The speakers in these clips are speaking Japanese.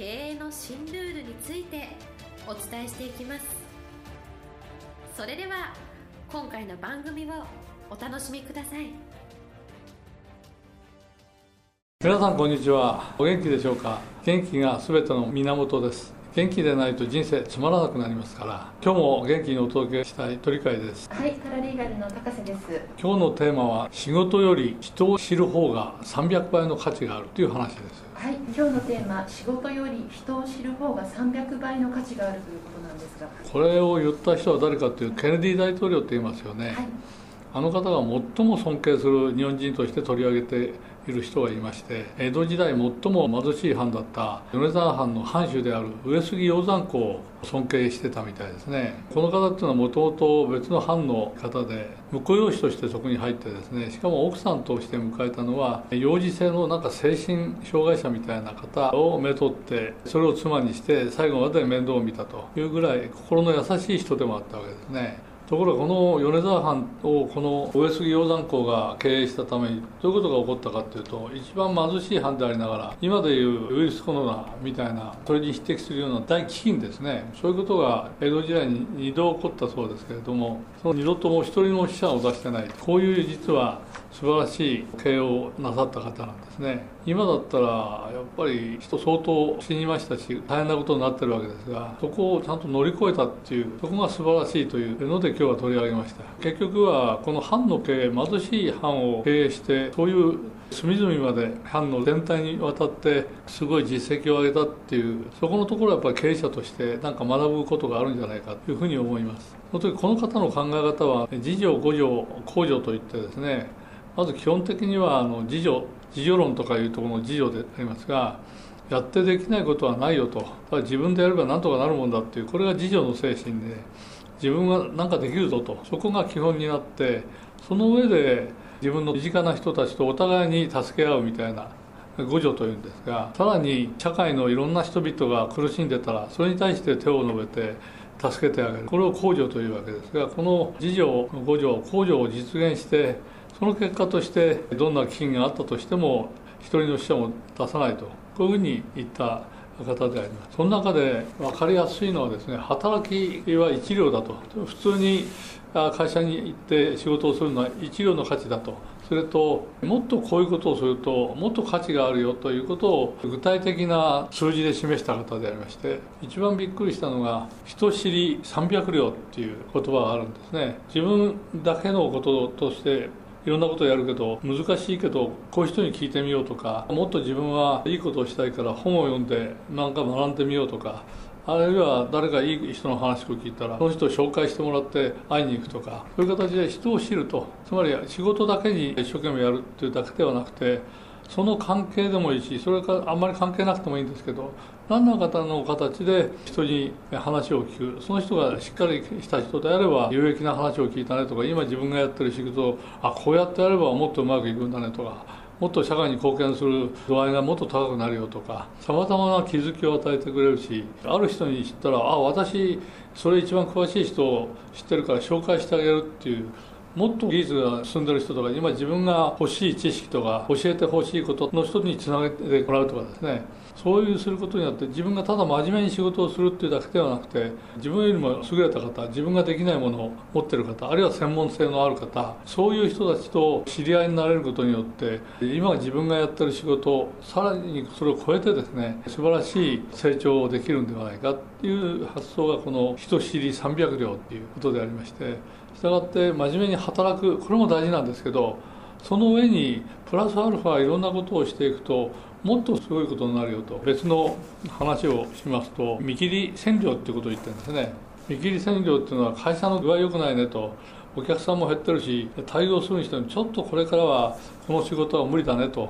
経営の新ルールについてお伝えしていきます。それでは今回の番組をお楽しみください。皆さんこんにちは。お元気でしょうか？元気がすべての源です。元気でないと人生つまらなくなりますから。今日も元気にお届けしたい鳥飼です。はいパラリーガルの高瀬です。今日のテーマは仕事より人を知る方が300倍の価値があるという話です。はい今日のテーマ仕事より人を知る方が300倍の価値があるということなんですが。これを言った人は誰かというケネディ大統領って言いますよね、はい、あの方が最も尊敬する日本人として取り上げている人がいまして江戸時代最も貧しい藩だった米沢藩の藩主である上杉鷹山公を尊敬してたみたいですね。この方っていうのはもともと別の藩の方で婿養子としてそこに入ってですねしかも奥さんとして迎えたのは幼児性のなんか精神障害者みたいな方をめとってそれを妻にして最後まで面倒を見たというぐらい心の優しい人でもあったわけですね。ところがこの米沢藩をこの上杉鷹山公が経営したためにどういうことが起こったかというと一番貧しい藩でありながら今でいうウイルスコロナみたいなそれに匹敵するような大飢饉ですねそういうことが江戸時代に2度起こったそうですけれどもその2度とも一人の死者を出してないこういう実は素晴らしい経営をなさった方なんですね。今だったらやっぱり人相当死にましたし大変なことになってるわけですがそこをちゃんと乗り越えたっていうそこが素晴らしいというので今日は取り上げました。結局はこの藩の経営貧しい藩を経営してそういう隅々まで藩の全体にわたってすごい実績を上げたっていうそこのところはやっぱり経営者として何か学ぶことがあるんじゃないかというふうに思います。その時この方の考え方は自助五助公助といってですねまず基本的にはあの自助自助論とかいうところの自助でありますがやってできないことはないよと。ただ自分でやれば何とかなるもんだっていうこれが自助の精神で自分は何かできるぞと。そこが基本になってその上で自分の身近な人たちとお互いに助け合うみたいな互助というんですがさらに社会のいろんな人々が苦しんでたらそれに対して手を伸べて助けてあげる。これを公助というわけですがこの自助互助公助を実現してその結果としてどんな危機があったとしても一人の死者も出さないと。こういうふうに言った方でありますその中で分かりやすいのはですね働きは一両だと。普通に会社に行って仕事をするのは一両の価値だと。それともっとこういうことをするともっと価値があるよということを具体的な数字で示した方でありまして一番びっくりしたのが「人知り300両」っていう言葉があるんですね。自分だけのこととしていろんなことをやるけど難しいけどこういう人に聞いてみようとかもっと自分はいいことをしたいから本を読んで何か学んでみようとかあるいは誰かいい人の話を聞いたらその人を紹介してもらって会いに行くとかそういう形で人を知るとつまり仕事だけに一生懸命やるっていうだけではなくてその関係でもいいしそれからあんまり関係なくてもいいんですけど何らかの形で人に話を聞く。その人がしっかりした人であれば有益な話を聞いたねとか今自分がやってる仕事をあこうやってやればもっとうまくいくんだねとかもっと社会に貢献する度合いがもっと高くなるよとかさまざまな気づきを与えてくれるしある人に知ったらあ私それ一番詳しい人を知ってるから紹介してあげるっていうもっと技術が進んでる人とか今自分が欲しい知識とか教えてほしいことの人につなげてもらうとかですね。そういうすることによって自分がただ真面目に仕事をするっていうだけではなくて自分よりも優れた方自分ができないものを持ってる方あるいは専門性のある方そういう人たちと知り合いになれることによって今自分がやってる仕事さらにそれを超えてですね素晴らしい成長をできるんではないかっていう発想がこの人知り300両っていうことでありましてしたがって真面目に働く。これも大事なんですけどその上にプラスアルファいろんなことをしていくともっとすごいことになるよと。別の話をしますと見切り線量っていうことを言ってるんですね。見切り線量っていうのは会社の具合良くないねとお客さんも減ってるし対応するにしてもちょっとこれからはこの仕事は無理だねと。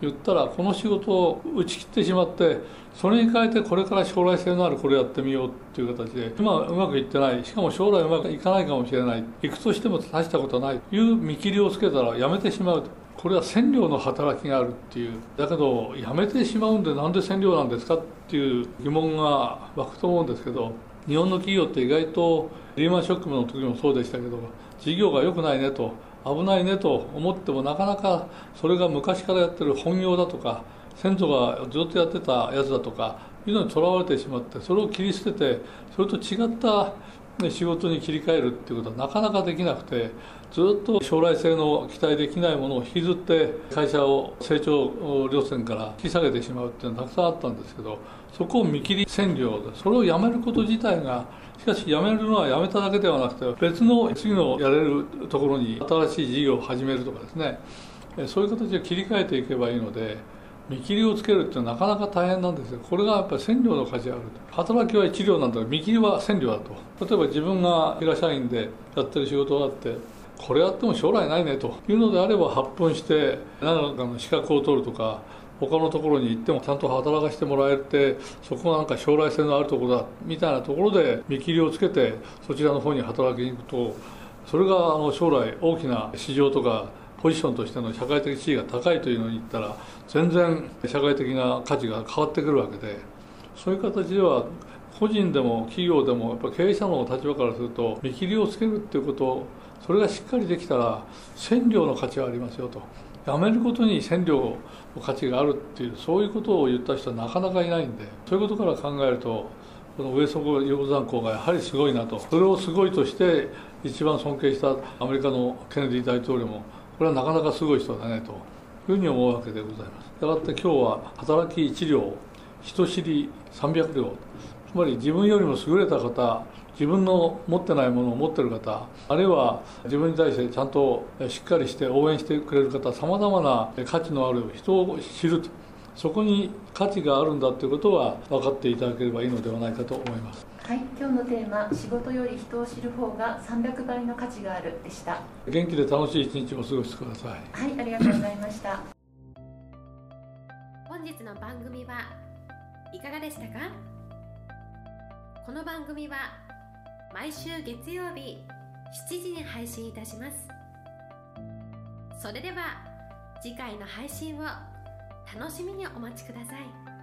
言ったらこの仕事を打ち切ってしまってそれに変えてこれから将来性のあるこれやってみようっていう形で今うまくいってないしかも将来うまくいかないかもしれない行くとしても大したことはないという見切りをつけたらやめてしまうこれは占領の働きがあるっていう。だけどやめてしまうんでなんで占領なんですかっていう疑問が湧くと思うんですけど日本の企業って意外とリーマンショックの時もそうでしたけど事業が良くないねと危ないねと思ってもなかなかそれが昔からやってる本業だとか先祖がずっとやってたやつだとかいうのにとらわれてしまってそれを切り捨ててそれと違った、ね、仕事に切り替えるっていうことはなかなかできなくてずっと将来性の期待できないものを引きずって会社を成長路線から引き下げてしまうっていうのはたくさんあったんですけどそこを見切り占領でそれをやめること自体がしかし辞めるのは辞めただけではなくて別の次のやれるところに新しい事業を始めるとかですねそういう形で切り替えていけばいいので見切りをつけるってなかなか大変なんですよ。これがやっぱり占領の価値あると。働きは一両なんだから見切りは占領だと。例えば自分が平社員でやってる仕事があってこれやっても将来ないねと。いうのであれば発奮して何らかの資格を取るとか他のところに行ってもちゃんと働かせてもらえてそこがなんか将来性のあるところだみたいなところで見切りをつけてそちらの方に働きに行くとそれがあの将来大きな市場とかポジションとしての社会的地位が高いというのに言ったら全然社会的な価値が変わってくるわけでそういう形では個人でも企業でもやっぱ経営者の立場からすると見切りをつけるっていうことそれがしっかりできたら占領の価値はありますよと。やめることに占領の価値があるっていうそういうことを言った人はなかなかいないんでそういうことから考えるとこの上底鷹山校がやはりすごいなとそれをすごいとして一番尊敬したアメリカのケネディ大統領もこれはなかなかすごい人だねというふうに思うわけでございますしたがって今日は働き1両人知り300両つまり自分よりも優れた方自分の持ってないものを持ってる方あるいは自分に対してちゃんとしっかりして応援してくれる方さまざまな価値のある人を知るとそこに価値があるんだということは分かっていただければいいのではないかと思います。はい、今日のテーマ「仕事より人を知る方が300倍の価値がある」でした。元気で楽しい一日をお過ごしください。はいありがとうございました。本日の番組はいかがでしたか？この番組は毎週月曜日7時に配信いたします。それでは次回の配信を楽しみにお待ちください。